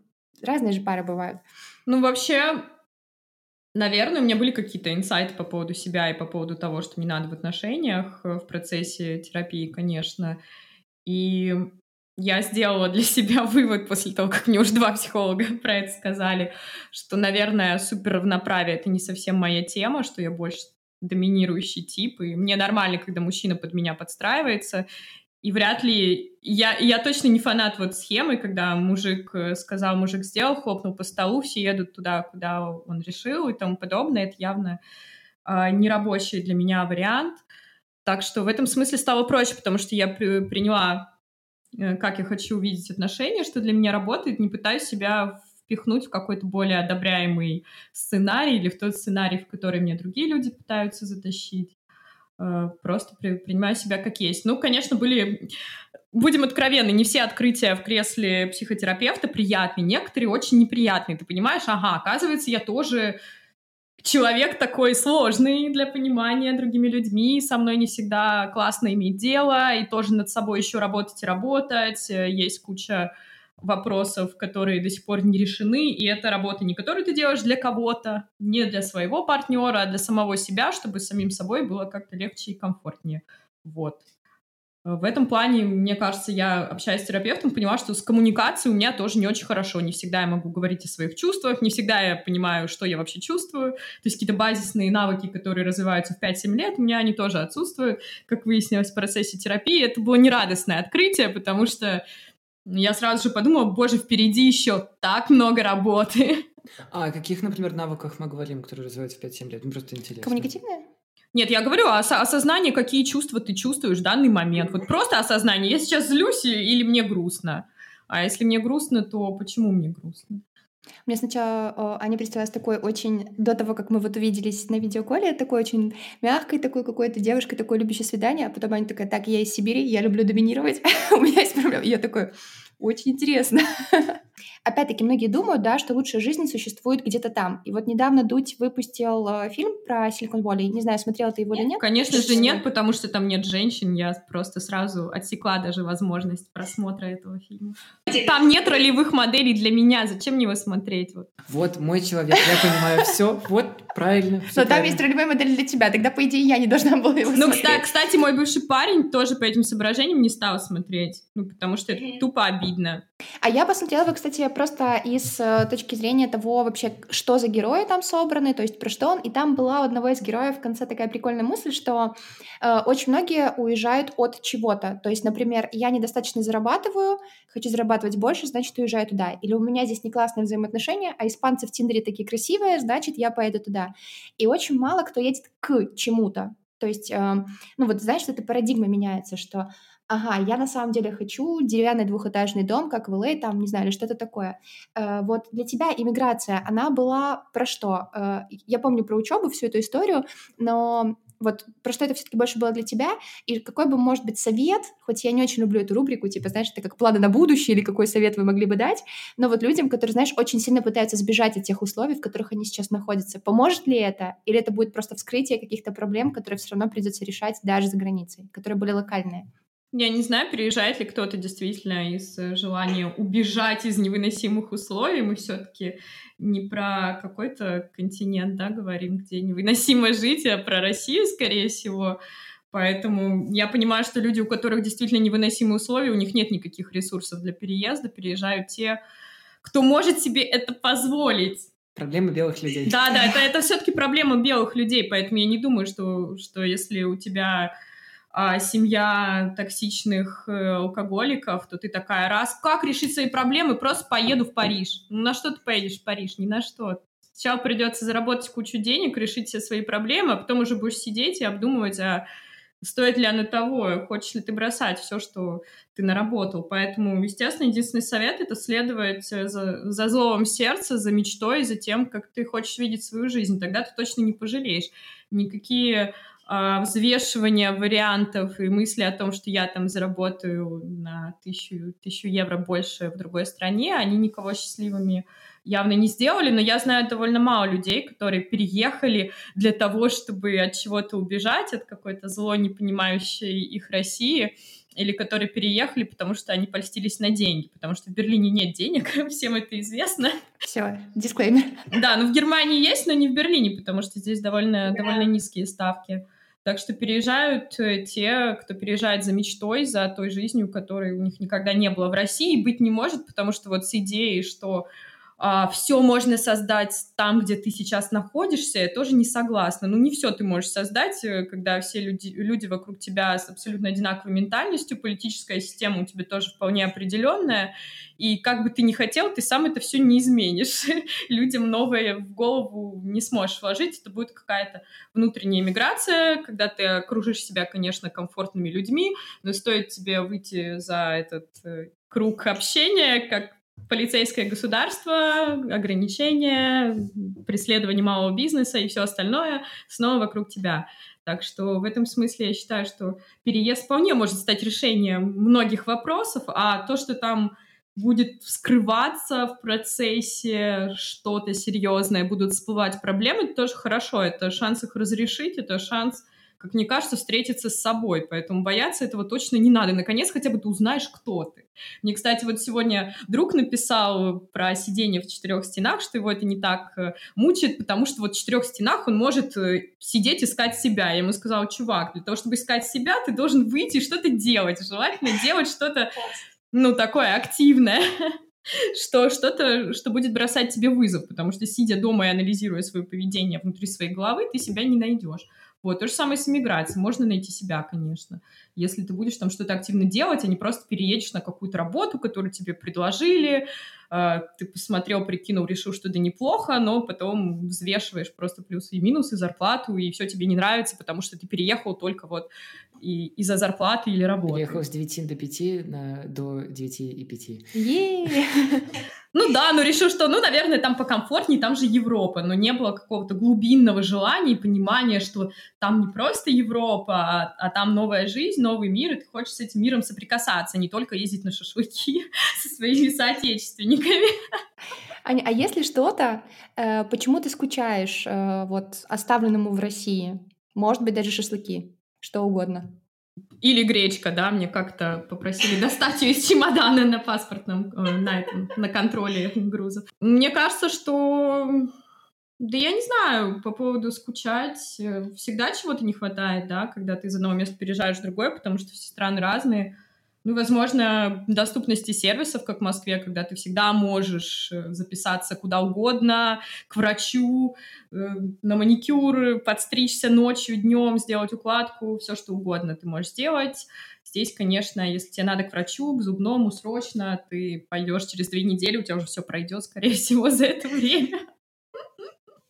разные же пары бывают.
Ну, вообще, Наверное, у меня были какие-то инсайты по поводу себя и по поводу того, что мне надо в отношениях э, в процессе терапии, конечно. И я сделала для себя вывод после того, как мне уже два психолога про это сказали, что, наверное, супер равноправие — это не совсем моя тема, что я больше доминирующий тип, и мне нормально, когда мужчина под меня подстраивается, И вряд ли... Я, я точно не фанат вот схемы, когда мужик э, сказал, мужик сделал, хлопнул по столу, все едут туда, куда он решил и тому подобное. Это явно э, нерабочий для меня вариант. Так что в этом смысле стало проще, потому что я при, приняла, э, как я хочу увидеть отношения, что для меня работает, не пытаюсь себя впихнуть в какой-то более одобряемый сценарий или в тот сценарий, в который мне другие люди пытаются затащить. Э, просто при, принимаю себя как есть. Ну, конечно, были... Будем откровенны, не все открытия в кресле психотерапевта приятные, некоторые очень неприятные. Ты понимаешь, ага, оказывается, я тоже человек такой сложный для понимания другими людьми, со мной не всегда классно иметь дело, и тоже над собой еще работать и работать. Есть куча вопросов, которые до сих пор не решены, и это работа не которую ты делаешь для кого-то, не для своего партнера, а для самого себя, чтобы самим собой было как-то легче и комфортнее. Вот. В этом плане, мне кажется, я, общаясь с терапевтом, поняла, что с коммуникацией у меня тоже не очень хорошо. Не всегда я могу говорить о своих чувствах, не всегда я понимаю, что я вообще чувствую. То есть какие-то базисные навыки, которые развиваются в 5-7 лет, у меня они тоже отсутствуют. Как выяснилось в процессе терапии, это было нерадостное открытие, потому что я сразу же подумала, боже, впереди еще так много работы.
А о каких, например, навыках мы говорим, которые развиваются в 5-7 лет? Ну, просто интересно.
Коммуникативные?
Нет, я говорю о осознании, какие чувства ты чувствуешь в данный момент. Вот просто осознание. Я сейчас злюсь или мне грустно? А если мне грустно, то почему мне грустно?
Мне сначала Аня представилась такой очень, до того, как мы вот увиделись на видеоколе, такой очень мягкой, такой какой-то девушкой, такой любящей свидание, а потом Аня такая, так, я из Сибири, я люблю доминировать, у меня есть проблема. Я такой, очень интересно. Опять-таки, многие думают, да, что лучшая жизнь существует где-то там. И вот недавно Дудь выпустил э, фильм про Силикон Валли. Не знаю, смотрела ты его или нет.
Конечно же нет, потому что там нет женщин. Я просто сразу отсекла даже возможность просмотра этого фильма. Там нет ролевых моделей для меня. Зачем мне его смотреть?
Вот, вот мой человек, я понимаю все. Вот правильно.
Но там есть ролевая модель для тебя. Тогда, по идее, я не должна была его ну,
смотреть. Ну, кстати, мой бывший парень тоже по этим соображениям не стал смотреть. Ну, потому что это тупо обидно.
А я посмотрела, кстати, просто из э, точки зрения того вообще, что за герои там собраны, то есть про что он. И там была у одного из героев в конце такая прикольная мысль, что э, очень многие уезжают от чего-то. То есть, например, я недостаточно зарабатываю, хочу зарабатывать больше, значит, уезжаю туда. Или у меня здесь не классные взаимоотношения, а испанцы в Тиндере такие красивые, значит, я поеду туда. И очень мало кто едет к чему-то. То есть, э, ну вот знаешь, эта парадигма меняется, что ага, я на самом деле хочу деревянный двухэтажный дом, как в LA, там, не знаю, или что-то такое. Э, вот для тебя иммиграция, она была про что? Э, я помню про учебу, всю эту историю, но вот про что это все-таки больше было для тебя, и какой бы, может быть, совет, хоть я не очень люблю эту рубрику, типа, знаешь, это как планы на будущее, или какой совет вы могли бы дать, но вот людям, которые, знаешь, очень сильно пытаются сбежать от тех условий, в которых они сейчас находятся, поможет ли это, или это будет просто вскрытие каких-то проблем, которые все равно придется решать даже за границей, которые были локальные?
Я не знаю, переезжает ли кто-то действительно из э, желания убежать из невыносимых условий. Мы все-таки не про какой-то континент, да, говорим, где невыносимо жить, а про Россию, скорее всего. Поэтому я понимаю, что люди, у которых действительно невыносимые условия, у них нет никаких ресурсов для переезда, переезжают те, кто может себе это позволить.
Проблема белых людей.
Да, да, это, это все-таки проблема белых людей, поэтому я не думаю, что, что если у тебя а, семья токсичных э, алкоголиков, то ты такая, раз, как решить свои проблемы, просто поеду в Париж. Ну, на что ты поедешь в Париж? Ни на что. Сначала придется заработать кучу денег, решить все свои проблемы, а потом уже будешь сидеть и обдумывать, а стоит ли оно того, хочешь ли ты бросать все, что ты наработал. Поэтому, естественно, единственный совет — это следовать за, за зловом сердца, за мечтой, за тем, как ты хочешь видеть свою жизнь. Тогда ты точно не пожалеешь. Никакие взвешивание вариантов и мысли о том, что я там заработаю на тысячу, тысячу евро больше в другой стране, они никого счастливыми явно не сделали, но я знаю довольно мало людей, которые переехали для того, чтобы от чего-то убежать, от какой-то зло, не понимающей их России, или которые переехали, потому что они польстились на деньги, потому что в Берлине нет денег, всем это известно.
Все, дисклеймер.
Да, но в Германии есть, но не в Берлине, потому что здесь довольно, довольно низкие ставки. Так что переезжают э, те, кто переезжает за мечтой, за той жизнью, которой у них никогда не было в России, быть не может, потому что вот с идеей, что а, все можно создать там, где ты сейчас находишься, я тоже не согласна. Ну, не все ты можешь создать, э, когда все люди, люди вокруг тебя с абсолютно одинаковой ментальностью, политическая система у тебя тоже вполне определенная, и как бы ты ни хотел, ты сам это все не изменишь. Людям новое в голову не сможешь вложить, это будет какая-то внутренняя миграция, когда ты окружишь себя, конечно, комфортными людьми, но стоит тебе выйти за этот э, круг общения, как полицейское государство, ограничения, преследование малого бизнеса и все остальное снова вокруг тебя. Так что в этом смысле я считаю, что переезд вполне может стать решением многих вопросов, а то, что там будет вскрываться в процессе что-то серьезное, будут всплывать проблемы, это тоже хорошо, это шанс их разрешить, это шанс как мне кажется, встретиться с собой. Поэтому бояться этого точно не надо. Наконец, хотя бы ты узнаешь, кто ты. Мне, кстати, вот сегодня друг написал про сидение в четырех стенах, что его это не так э, мучает, потому что вот в четырех стенах он может э, сидеть, искать себя. Я ему сказала, чувак, для того, чтобы искать себя, ты должен выйти и что-то делать. Желательно делать что-то, ну, такое активное что что-то, что будет бросать тебе вызов, потому что сидя дома и анализируя свое поведение внутри своей головы, ты себя не найдешь. Вот, то же самое с иммиграцией. Можно найти себя, конечно. Если ты будешь там что-то активно делать, а не просто переедешь на какую-то работу, которую тебе предложили, э, ты посмотрел, прикинул, решил, что это неплохо, но потом взвешиваешь просто плюсы и минусы, зарплату, и все тебе не нравится, потому что ты переехал только вот и, из-за зарплаты или работы.
Переехал с 9 до 5 на, до 9 и 5.
Ну да, но решил, что, ну, наверное, там покомфортнее, там же Европа, но не было какого-то глубинного желания и понимания, что там не просто Европа, а, а там новая жизнь, новый мир, и ты хочешь с этим миром соприкасаться, не только ездить на шашлыки со своими соотечественниками.
Аня, а если что-то, э, почему ты скучаешь э, вот оставленному в России? Может быть, даже шашлыки, что угодно.
Или гречка, да, мне как-то попросили достать ее из чемодана на паспортном, э, на, этом, на контроле грузов. Мне кажется, что... Да я не знаю, по поводу скучать. Э, всегда чего-то не хватает, да, когда ты из одного места переезжаешь в другое, потому что все страны разные. Ну, возможно, доступности сервисов, как в Москве, когда ты всегда можешь э, записаться куда угодно, к врачу, э, на маникюр, подстричься ночью, днем, сделать укладку, все что угодно ты можешь сделать. Здесь, конечно, если тебе надо к врачу, к зубному срочно, ты пойдешь через две недели, у тебя уже все пройдет, скорее всего, за это время.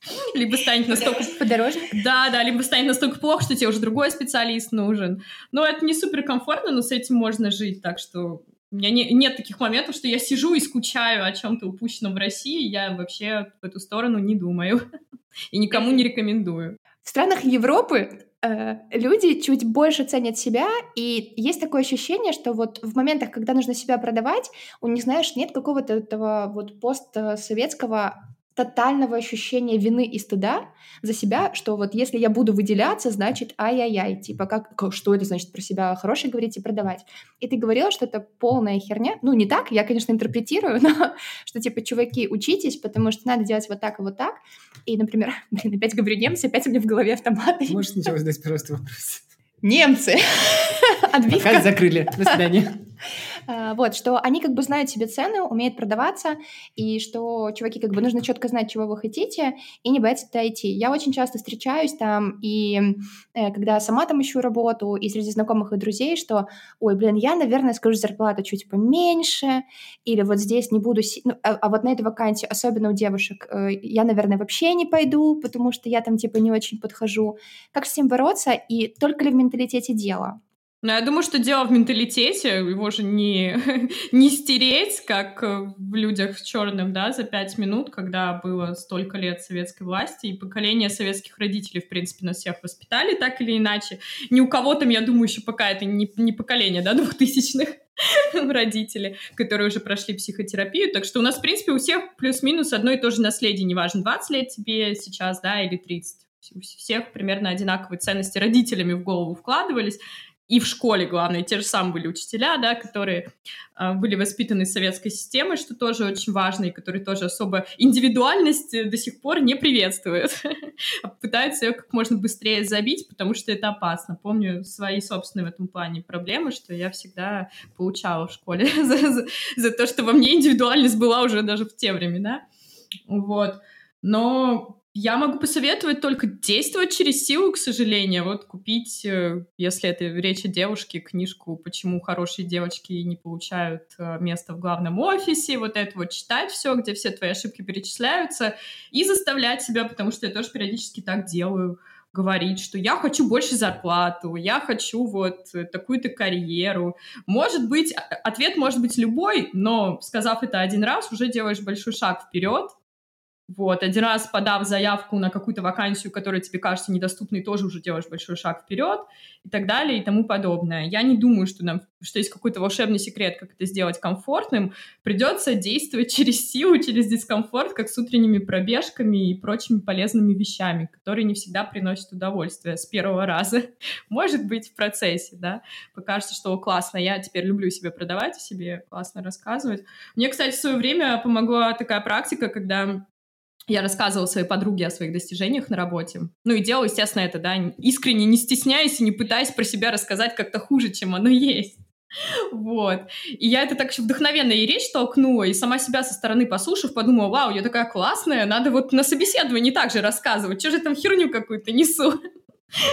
Либо станет настолько...
Подорожник?
Да, да, либо станет настолько плохо, что тебе уже другой специалист нужен. Но это не супер комфортно, но с этим можно жить, так что у меня не, нет таких моментов, что я сижу и скучаю о чем-то упущенном в России. Я вообще в эту сторону не думаю. И никому не рекомендую.
В странах Европы э, люди чуть больше ценят себя, и есть такое ощущение, что вот в моментах, когда нужно себя продавать, у них, знаешь, нет какого-то этого вот постсоветского тотального ощущения вины и стыда за себя, что вот если я буду выделяться, значит ай-яй-яй, типа как, что это значит про себя хорошее говорить и продавать. И ты говорила, что это полная херня. Ну, не так, я, конечно, интерпретирую, но что типа, чуваки, учитесь, потому что надо делать вот так и вот так. И, например, блин, опять говорю немцы, опять у меня в голове автоматы.
Можешь сначала задать просто вопрос.
Немцы.
Отбивка. Пока закрыли. До свидания.
А, вот, что они как бы знают себе цены, умеют продаваться, и что, чуваки, как бы нужно четко знать, чего вы хотите, и не бояться туда идти. Я очень часто встречаюсь там, и э, когда сама там ищу работу, и среди знакомых и друзей, что, ой, блин, я, наверное, скажу зарплату чуть поменьше, или вот здесь не буду... Ну, а, а вот на этой вакансии, особенно у девушек, э, я, наверное, вообще не пойду, потому что я там, типа, не очень подхожу. Как с этим бороться? И только ли в менталитете дело?
Ну, я думаю, что дело в менталитете, его же не, не стереть, как в людях в черном, да, за пять минут, когда было столько лет советской власти, и поколение советских родителей, в принципе, нас всех воспитали так или иначе. Ни у кого там, я думаю, еще пока это не, не поколение, да, двухтысячных родители, которые уже прошли психотерапию. Так что у нас, в принципе, у всех плюс-минус одно и то же наследие. Неважно, 20 лет тебе сейчас, да, или 30 у всех примерно одинаковые ценности родителями в голову вкладывались, и в школе, главное, те же самые были учителя, да, которые э, были воспитаны советской системой, что тоже очень важно, и которые тоже особо индивидуальность э, до сих пор не приветствуют. А пытаются ее как можно быстрее забить, потому что это опасно. Помню свои собственные в этом плане проблемы, что я всегда получала в школе за, за, за то, что во мне индивидуальность была уже даже в те времена. Вот. Но я могу посоветовать только действовать через силу, к сожалению. Вот купить, э, если это речь о девушке, книжку «Почему хорошие девочки не получают э, место в главном офисе», вот это вот читать все, где все твои ошибки перечисляются, и заставлять себя, потому что я тоже периодически так делаю, говорить, что я хочу больше зарплату, я хочу вот такую-то карьеру. Может быть, ответ может быть любой, но сказав это один раз, уже делаешь большой шаг вперед, вот, один раз подав заявку на какую-то вакансию, которая тебе кажется недоступной, тоже уже делаешь большой шаг вперед и так далее и тому подобное. Я не думаю, что, нам, что есть какой-то волшебный секрет, как это сделать комфортным. Придется действовать через силу, через дискомфорт, как с утренними пробежками и прочими полезными вещами, которые не всегда приносят удовольствие с первого раза. Может быть, в процессе, да. Покажется, что классно, я теперь люблю себе продавать, себе классно рассказывать. Мне, кстати, в свое время помогла такая практика, когда я рассказывала своей подруге о своих достижениях на работе. Ну и делала, естественно, это, да, искренне не стесняясь и не пытаясь про себя рассказать как-то хуже, чем оно есть. Вот. И я это так еще вдохновенно и речь толкнула, и сама себя со стороны послушав, подумала, вау, я такая классная, надо вот на собеседовании так же рассказывать, что же там херню какую-то несу.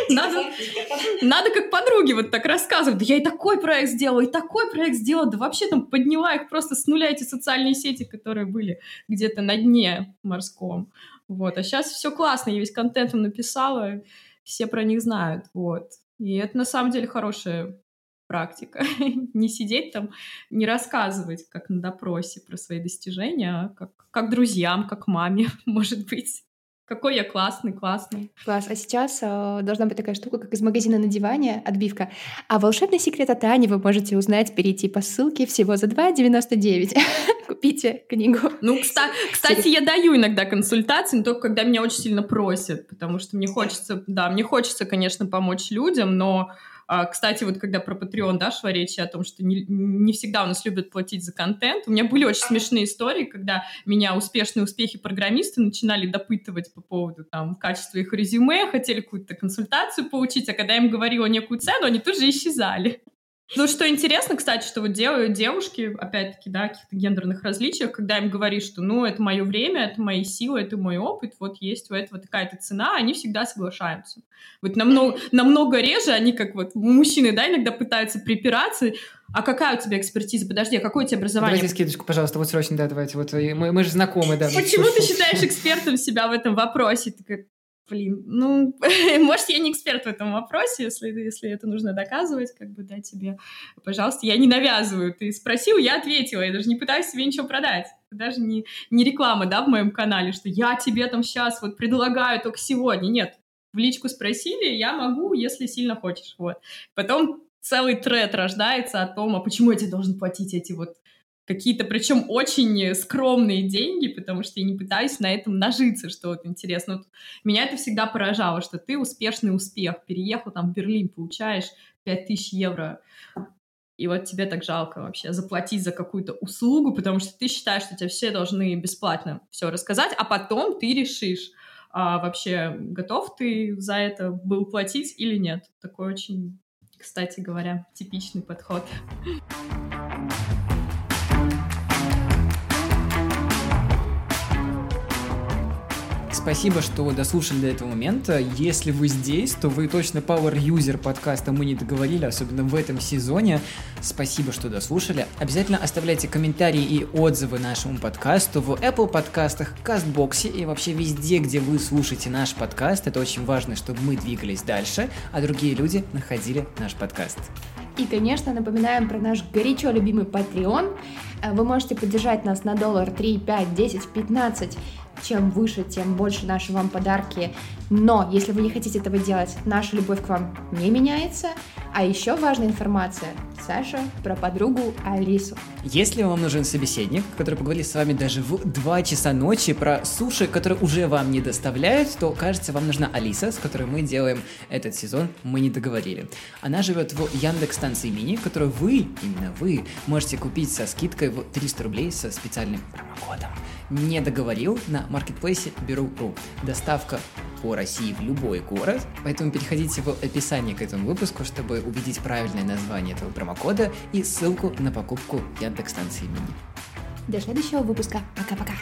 Надо, надо как подруге вот так рассказывать. Да я и такой проект сделала, и такой проект сделала. Да вообще там подняла их просто с нуля эти социальные сети, которые были где-то на дне морском. Вот. А сейчас все классно, я весь контент им написала, все про них знают. Вот. И это на самом деле хорошая практика. не сидеть там, не рассказывать, как на допросе про свои достижения, а как, как друзьям, как маме, может быть. Какой я классный, классный.
Класс. А сейчас э, должна быть такая штука, как из магазина на диване, отбивка. А волшебный секрет от Ани вы можете узнать, перейти по ссылке всего за 2,99. Купите книгу.
Ну, кстати, кстати, я даю иногда консультации, но только когда меня очень сильно просят, потому что мне хочется, да, мне хочется, конечно, помочь людям, но кстати, вот когда про Patreon, да, шла речь о том, что не, не всегда у нас любят платить за контент, у меня были очень смешные истории, когда меня успешные успехи программисты начинали допытывать по поводу там качества их резюме, хотели какую-то консультацию получить, а когда я им говорила некую цену, они тут же исчезали. Ну, что интересно, кстати, что вот делают девушки, опять-таки, да, каких-то гендерных различиях, когда им говоришь, что, ну, это мое время, это мои силы, это мой опыт, вот есть у этого такая-то цена, они всегда соглашаются. Вот намного, намного реже они, как вот мужчины, да, иногда пытаются припираться, а какая у тебя экспертиза? Подожди, а какое у тебя образование?
Давайте скидочку, пожалуйста, вот срочно, да, давайте. Вот мы, мы же знакомы, да.
Почему ты считаешь экспертом себя в этом вопросе? Ты как, блин, ну, может, я не эксперт в этом вопросе, если, если это нужно доказывать, как бы, да, тебе, пожалуйста, я не навязываю. Ты спросил, я ответила, я даже не пытаюсь тебе ничего продать. Это даже не, не реклама, да, в моем канале, что я тебе там сейчас вот предлагаю только сегодня. Нет, в личку спросили, я могу, если сильно хочешь, вот. Потом целый тред рождается о том, а почему я тебе должен платить эти вот какие-то, причем очень скромные деньги, потому что я не пытаюсь на этом нажиться, что вот интересно. Вот меня это всегда поражало, что ты успешный успех, переехал там в Берлин, получаешь 5000 евро, и вот тебе так жалко вообще заплатить за какую-то услугу, потому что ты считаешь, что тебе все должны бесплатно все рассказать, а потом ты решишь, а вообще готов ты за это был платить или нет. Такой очень, кстати говоря, типичный подход.
Спасибо, что дослушали до этого момента. Если вы здесь, то вы точно power user подкаста «Мы не договорили», особенно в этом сезоне. Спасибо, что дослушали. Обязательно оставляйте комментарии и отзывы нашему подкасту в Apple подкастах, Кастбоксе и вообще везде, где вы слушаете наш подкаст. Это очень важно, чтобы мы двигались дальше, а другие люди находили наш подкаст.
И, конечно, напоминаем про наш горячо любимый Patreon. Вы можете поддержать нас на доллар 3, 5, 10, 15 чем выше, тем больше наши вам подарки. Но если вы не хотите этого делать, наша любовь к вам не меняется. А еще важная информация. Саша про подругу Алису.
Если вам нужен собеседник, который поговорит с вами даже в 2 часа ночи про суши, которые уже вам не доставляют, то, кажется, вам нужна Алиса, с которой мы делаем этот сезон «Мы не договорили». Она живет в Яндекс станции мини, которую вы, именно вы, можете купить со скидкой в 300 рублей со специальным промокодом не договорил на маркетплейсе Беру.ру. Доставка по России в любой город, поэтому переходите в описание к этому выпуску, чтобы увидеть правильное название этого промокода и ссылку на покупку Яндекс мини.
До следующего выпуска. Пока-пока.